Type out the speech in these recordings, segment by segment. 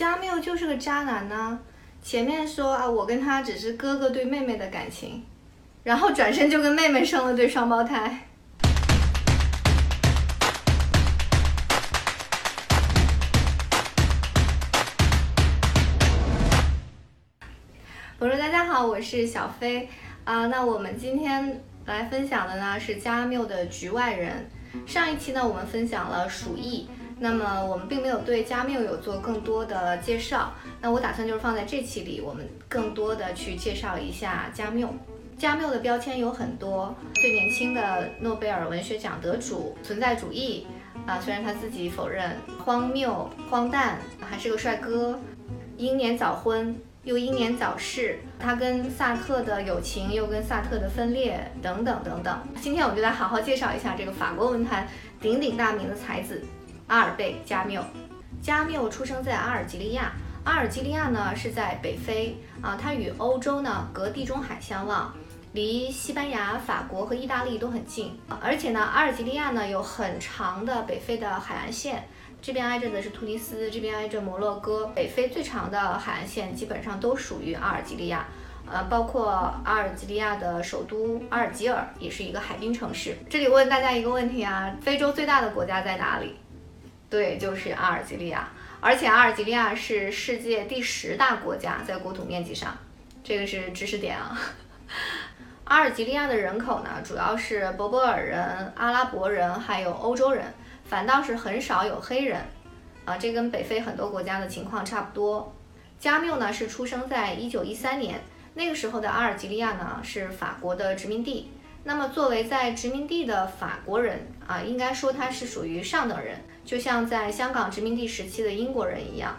加缪就是个渣男呢。前面说啊，我跟他只是哥哥对妹妹的感情，然后转身就跟妹妹生了对双胞胎。我说大家好，我是小飞啊。那我们今天来分享的呢是加缪的《局外人》。上一期呢我们分享了《鼠疫》。那么我们并没有对加缪有做更多的介绍，那我打算就是放在这期里，我们更多的去介绍一下加缪。加缪的标签有很多，最年轻的诺贝尔文学奖得主，存在主义啊，虽然他自己否认，荒谬、荒诞，还是个帅哥，英年早婚又英年早逝，他跟萨特的友情又跟萨特的分裂等等等等。今天我们就来好好介绍一下这个法国文坛鼎鼎大名的才子。阿尔贝·加缪，加缪出生在阿尔及利亚。阿尔及利亚呢是在北非啊，它与欧洲呢隔地中海相望，离西班牙、法国和意大利都很近。而且呢，阿尔及利亚呢有很长的北非的海岸线，这边挨着的是突尼斯，这边挨着摩洛哥。北非最长的海岸线基本上都属于阿尔及利亚，呃，包括阿尔及利亚的首都阿尔及尔也是一个海滨城市。这里问大家一个问题啊，非洲最大的国家在哪里？对，就是阿尔及利亚，而且阿尔及利亚是世界第十大国家，在国土面积上，这个是知识点啊。阿尔及利亚的人口呢，主要是柏柏尔人、阿拉伯人还有欧洲人，反倒是很少有黑人，啊，这跟北非很多国家的情况差不多。加缪呢是出生在一九一三年，那个时候的阿尔及利亚呢是法国的殖民地。那么，作为在殖民地的法国人啊，应该说他是属于上等人，就像在香港殖民地时期的英国人一样。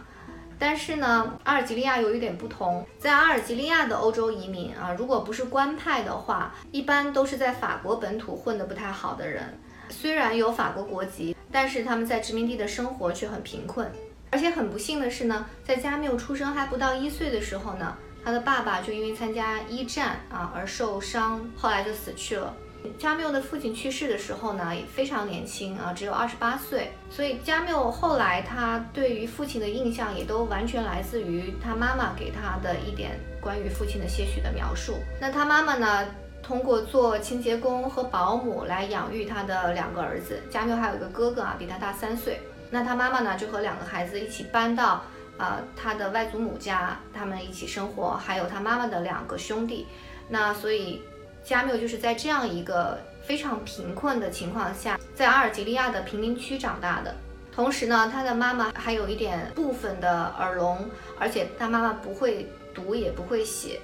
但是呢，阿尔及利亚有一点不同，在阿尔及利亚的欧洲移民啊，如果不是官派的话，一般都是在法国本土混得不太好的人。虽然有法国国籍，但是他们在殖民地的生活却很贫困。而且很不幸的是呢，在加缪出生还不到一岁的时候呢。他的爸爸就因为参加一战啊而受伤，后来就死去了。加缪的父亲去世的时候呢，也非常年轻啊，只有二十八岁。所以加缪后来他对于父亲的印象也都完全来自于他妈妈给他的一点关于父亲的些许的描述。那他妈妈呢，通过做清洁工和保姆来养育他的两个儿子。加缪还有一个哥哥啊，比他大三岁。那他妈妈呢，就和两个孩子一起搬到。呃，他的外祖母家，他们一起生活，还有他妈妈的两个兄弟。那所以，加缪就是在这样一个非常贫困的情况下，在阿尔及利亚的贫民区长大的。同时呢，他的妈妈还有一点部分的耳聋，而且他妈妈不会读也不会写，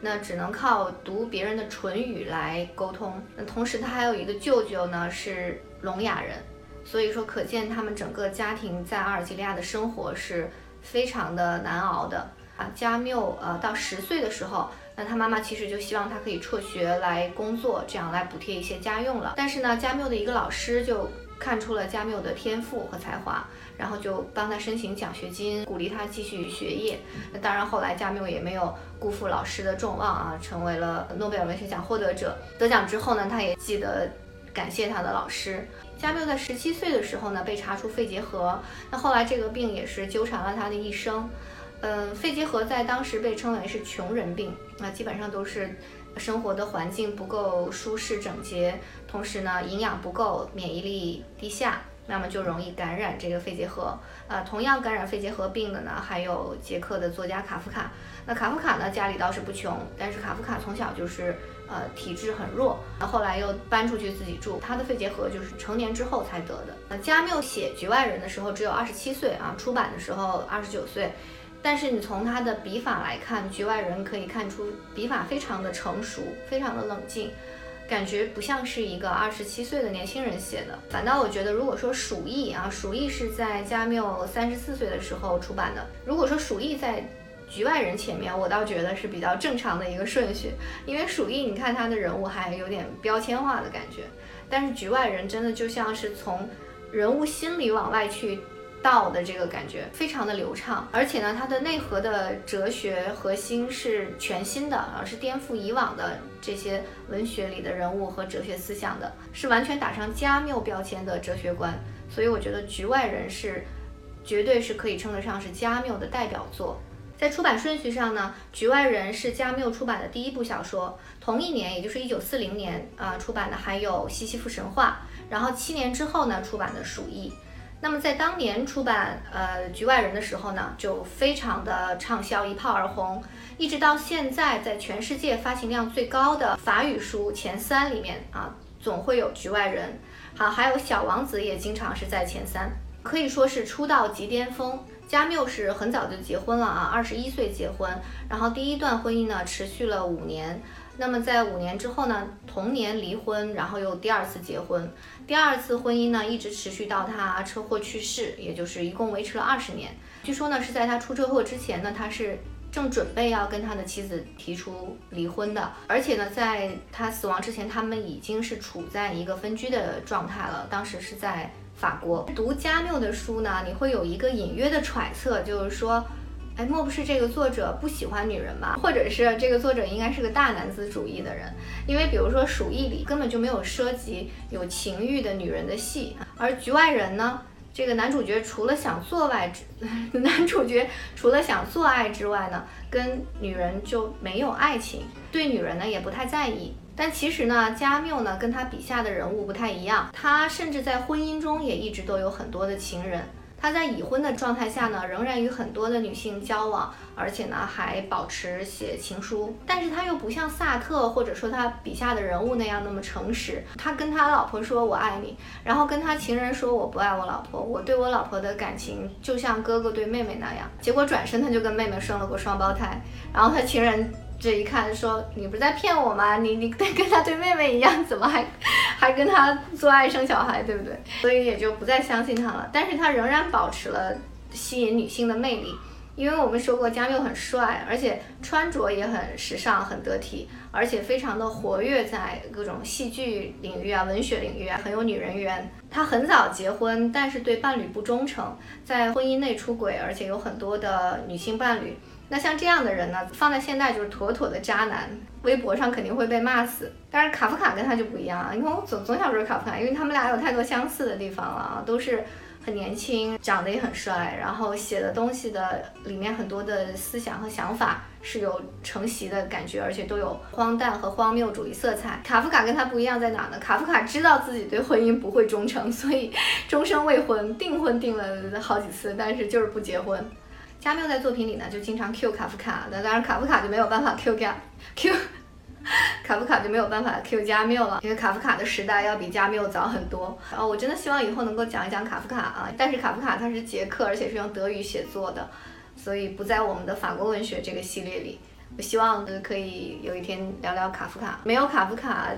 那只能靠读别人的唇语来沟通。那同时他还有一个舅舅呢，是聋哑人。所以说，可见他们整个家庭在阿尔及利亚的生活是。非常的难熬的啊，加缪呃到十岁的时候，那他妈妈其实就希望他可以辍学来工作，这样来补贴一些家用了。但是呢，加缪的一个老师就看出了加缪的天赋和才华，然后就帮他申请奖学金，鼓励他继续学业。那当然，后来加缪也没有辜负老师的众望啊，成为了诺贝尔文学奖获得者。得奖之后呢，他也记得感谢他的老师。加缪在十七岁的时候呢，被查出肺结核。那后来这个病也是纠缠了他的一生。嗯，肺结核在当时被称为是穷人病，那基本上都是生活的环境不够舒适整洁，同时呢营养不够，免疫力低下，那么就容易感染这个肺结核。呃，同样感染肺结核病的呢，还有捷克的作家卡夫卡。那卡夫卡呢，家里倒是不穷，但是卡夫卡从小就是。呃，体质很弱，那后来又搬出去自己住。他的肺结核就是成年之后才得的。那加缪写《局外人》的时候只有二十七岁啊，出版的时候二十九岁。但是你从他的笔法来看，《局外人》可以看出笔法非常的成熟，非常的冷静，感觉不像是一个二十七岁的年轻人写的。反倒我觉得，如果说《鼠疫》啊，《鼠疫》是在加缪三十四岁的时候出版的。如果说《鼠疫》在局外人前面，我倒觉得是比较正常的一个顺序，因为鼠疫，你看他的人物还有点标签化的感觉，但是局外人真的就像是从人物心里往外去道的这个感觉，非常的流畅，而且呢，它的内核的哲学核心是全新的，而是颠覆以往的这些文学里的人物和哲学思想的，是完全打上加缪标签的哲学观，所以我觉得局外人是。绝对是可以称得上是加缪的代表作。在出版顺序上呢，《局外人》是加缪出版的第一部小说。同一年，也就是一九四零年啊，出版的还有《西西弗神话》。然后七年之后呢，出版的《鼠疫》。那么在当年出版呃《局外人》的时候呢，就非常的畅销，一炮而红。一直到现在，在全世界发行量最高的法语书前三里面啊，总会有《局外人》。好，还有《小王子》也经常是在前三，可以说是出道即巅峰。加缪是很早就结婚了啊，二十一岁结婚，然后第一段婚姻呢持续了五年。那么在五年之后呢，同年离婚，然后又第二次结婚。第二次婚姻呢，一直持续到他车祸去世，也就是一共维持了二十年。据说呢，是在他出车祸之前呢，他是正准备要跟他的妻子提出离婚的。而且呢，在他死亡之前，他们已经是处在一个分居的状态了。当时是在法国。读加缪的书呢，你会有一个隐约的揣测，就是说。哎，莫不是这个作者不喜欢女人吧？或者是这个作者应该是个大男子主义的人？因为比如说《鼠疫》里根本就没有涉及有情欲的女人的戏，而《局外人》呢，这个男主角除了想做外，男主角除了想做爱之外呢，跟女人就没有爱情，对女人呢也不太在意。但其实呢，加缪呢跟他笔下的人物不太一样，他甚至在婚姻中也一直都有很多的情人。他在已婚的状态下呢，仍然与很多的女性交往，而且呢还保持写情书。但是他又不像萨特或者说他笔下的人物那样那么诚实。他跟他老婆说“我爱你”，然后跟他情人说“我不爱我老婆”。我对我老婆的感情就像哥哥对妹妹那样。结果转身他就跟妹妹生了个双胞胎，然后他情人。这一看说你不是在骗我吗？你你跟跟他对妹妹一样，怎么还还跟他做爱生小孩，对不对？所以也就不再相信他了。但是他仍然保持了吸引女性的魅力，因为我们说过加缪很帅，而且穿着也很时尚、很得体，而且非常的活跃在各种戏剧领域啊、文学领域啊，很有女人缘。他很早结婚，但是对伴侣不忠诚，在婚姻内出轨，而且有很多的女性伴侣。那像这样的人呢，放在现在就是妥妥的渣男，微博上肯定会被骂死。但是卡夫卡跟他就不一样啊，因为我总总想说卡夫卡，因为他们俩有太多相似的地方了啊，都是很年轻，长得也很帅，然后写的东西的里面很多的思想和想法是有承袭的感觉，而且都有荒诞和荒谬主义色彩。卡夫卡跟他不一样在哪呢？卡夫卡知道自己对婚姻不会忠诚，所以 终生未婚，订婚订了好几次，但是就是不结婚。加缪在作品里呢，就经常 Q 卡夫卡，那当然卡夫卡就没有办法 Q 加 Q，卡夫卡就没有办法 Q 加缪了，因为卡夫卡的时代要比加缪早很多。啊，我真的希望以后能够讲一讲卡夫卡啊，但是卡夫卡他是捷克，而且是用德语写作的，所以不在我们的法国文学这个系列里。我希望可以有一天聊聊卡夫卡，没有卡夫卡。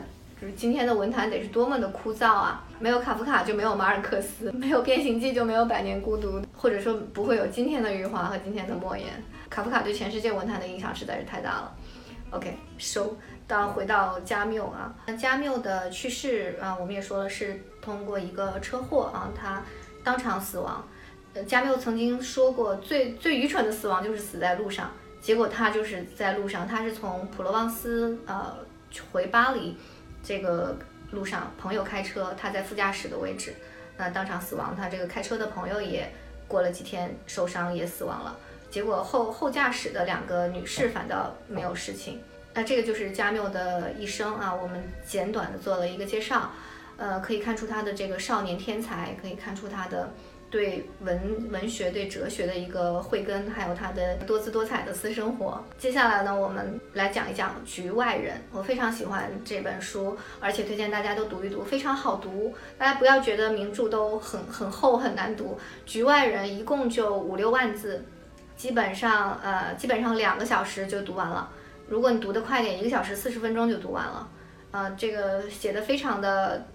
就是今天的文坛得是多么的枯燥啊！没有卡夫卡就没有马尔克斯，没有变形记就没有百年孤独，或者说不会有今天的余华和今天的莫言。卡夫卡对全世界文坛的影响实在是太大了。OK，收到回到加缪啊，那加缪的去世啊，我们也说了是通过一个车祸啊，他当场死亡。呃，加缪曾经说过，最最愚蠢的死亡就是死在路上。结果他就是在路上，他是从普罗旺斯呃回巴黎。这个路上，朋友开车，他在副驾驶的位置，那当场死亡。他这个开车的朋友也过了几天受伤，也死亡了。结果后后驾驶的两个女士反倒没有事情。那这个就是加缪的一生啊，我们简短的做了一个介绍。呃，可以看出他的这个少年天才，可以看出他的。对文文学、对哲学的一个慧根，还有他的多姿多彩的私生活。接下来呢，我们来讲一讲《局外人》。我非常喜欢这本书，而且推荐大家都读一读，非常好读。大家不要觉得名著都很很厚很难读，《局外人》一共就五六万字，基本上呃基本上两个小时就读完了。如果你读得快点，一个小时四十分钟就读完了。呃，这个写的非常的。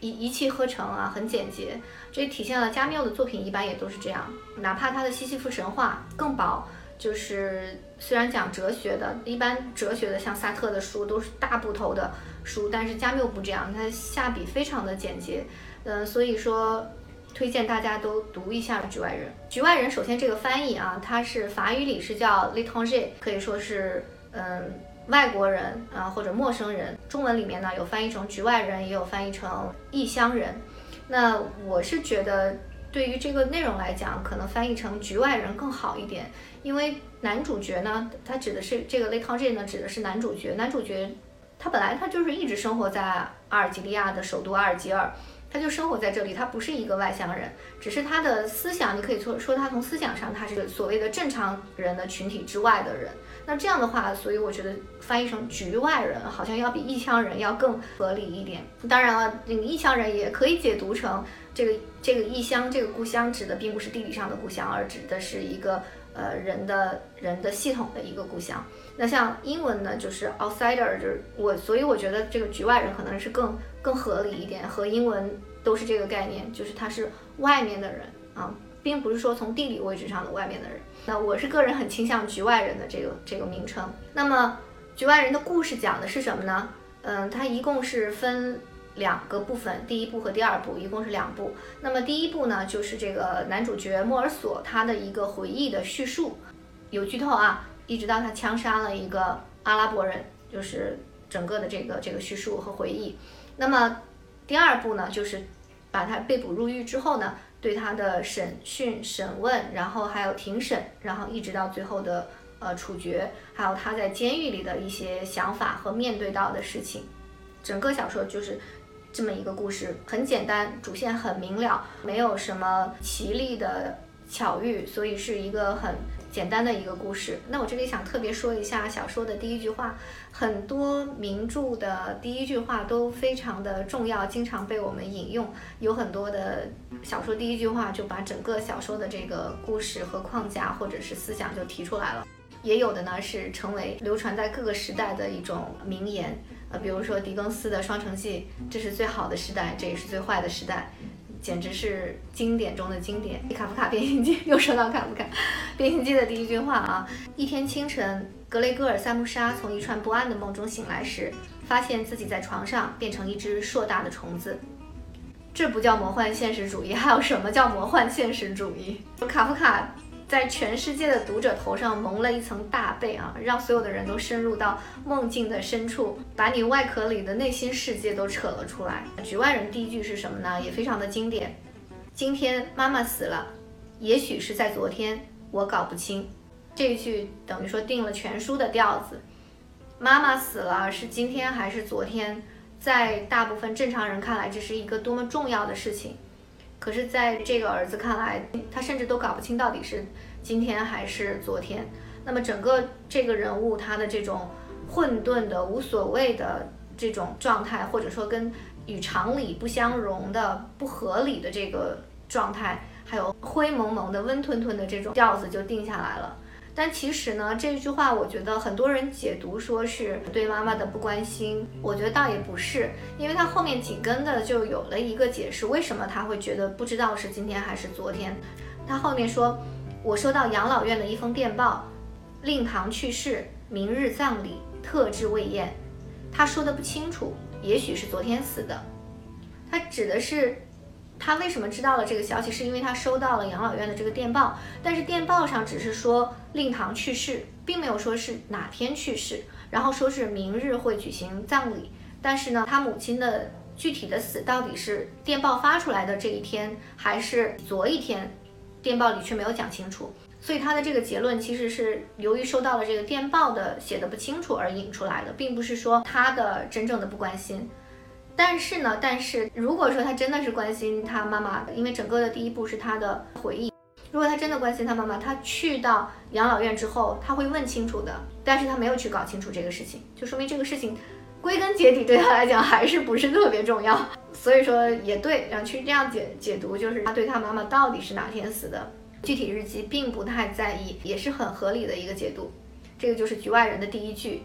一一气呵成啊，很简洁，这体现了加缪的作品一般也都是这样。哪怕他的《西西弗神话》更薄，就是虽然讲哲学的，一般哲学的像萨特的书都是大部头的书，但是加缪不这样，他下笔非常的简洁。嗯，所以说推荐大家都读一下《局外人》。《局外人》首先这个翻译啊，它是法语里是叫 l'étranger，可以说是嗯。外国人啊，或者陌生人，中文里面呢有翻译成局外人，也有翻译成异乡人。那我是觉得对于这个内容来讲，可能翻译成局外人更好一点，因为男主角呢，他指的是这个雷康 J 呢，指的是男主角。男主角他本来他就是一直生活在阿尔及利亚的首都阿尔及尔，他就生活在这里，他不是一个外乡人，只是他的思想，你可以说说他从思想上他是所谓的正常人的群体之外的人。那这样的话，所以我觉得翻译成局外人好像要比异乡人要更合理一点。当然了，那个异乡人也可以解读成这个这个异乡这个故乡指的并不是地理上的故乡，而指的是一个呃人的人的系统的一个故乡。那像英文呢，就是 outsider，就是我，所以我觉得这个局外人可能是更更合理一点，和英文都是这个概念，就是他是外面的人啊。并不是说从地理位置上的外面的人，那我是个人很倾向局外人的这个这个名称。那么局外人的故事讲的是什么呢？嗯，它一共是分两个部分，第一部和第二部，一共是两部。那么第一部呢，就是这个男主角莫尔索他的一个回忆的叙述，有剧透啊，一直到他枪杀了一个阿拉伯人，就是整个的这个这个叙述和回忆。那么第二部呢，就是把他被捕入狱之后呢。对他的审讯、审问，然后还有庭审，然后一直到最后的呃处决，还有他在监狱里的一些想法和面对到的事情，整个小说就是这么一个故事，很简单，主线很明了，没有什么奇丽的巧遇，所以是一个很。简单的一个故事，那我这里想特别说一下小说的第一句话，很多名著的第一句话都非常的重要，经常被我们引用。有很多的小说第一句话就把整个小说的这个故事和框架或者是思想就提出来了，也有的呢是成为流传在各个时代的一种名言，呃，比如说狄更斯的《双城记》，这是最好的时代，这也是最坏的时代。简直是经典中的经典。卡夫卡《变形记》又说到卡夫卡，《变形记》的第一句话啊，一天清晨，格雷戈尔·萨穆莎从一串不安的梦中醒来时，发现自己在床上变成一只硕大的虫子。这不叫魔幻现实主义，还有什么叫魔幻现实主义？卡夫卡。在全世界的读者头上蒙了一层大被啊，让所有的人都深入到梦境的深处，把你外壳里的内心世界都扯了出来。局外人第一句是什么呢？也非常的经典。今天妈妈死了，也许是在昨天，我搞不清。这一句等于说定了全书的调子。妈妈死了是今天还是昨天？在大部分正常人看来，这是一个多么重要的事情。可是，在这个儿子看来，他甚至都搞不清到底是今天还是昨天。那么，整个这个人物他的这种混沌的、无所谓的这种状态，或者说跟与常理不相容的、不合理的这个状态，还有灰蒙蒙的、温吞吞的这种调子，就定下来了。但其实呢，这句话我觉得很多人解读说是对妈妈的不关心，我觉得倒也不是，因为他后面紧跟的就有了一个解释，为什么他会觉得不知道是今天还是昨天。他后面说，我收到养老院的一封电报，令堂去世，明日葬礼，特制未宴。他说的不清楚，也许是昨天死的。他指的是。他为什么知道了这个消息？是因为他收到了养老院的这个电报，但是电报上只是说令堂去世，并没有说是哪天去世，然后说是明日会举行葬礼。但是呢，他母亲的具体的死到底是电报发出来的这一天，还是昨一天，电报里却没有讲清楚。所以他的这个结论其实是由于收到了这个电报的写的不清楚而引出来的，并不是说他的真正的不关心。但是呢，但是如果说他真的是关心他妈妈，因为整个的第一步是他的回忆。如果他真的关心他妈妈，他去到养老院之后，他会问清楚的。但是他没有去搞清楚这个事情，就说明这个事情归根结底对他来讲还是不是特别重要。所以说也对，然后去这样解解读，就是他对他妈妈到底是哪天死的，具体日期并不太在意，也是很合理的一个解读。这个就是局外人的第一句。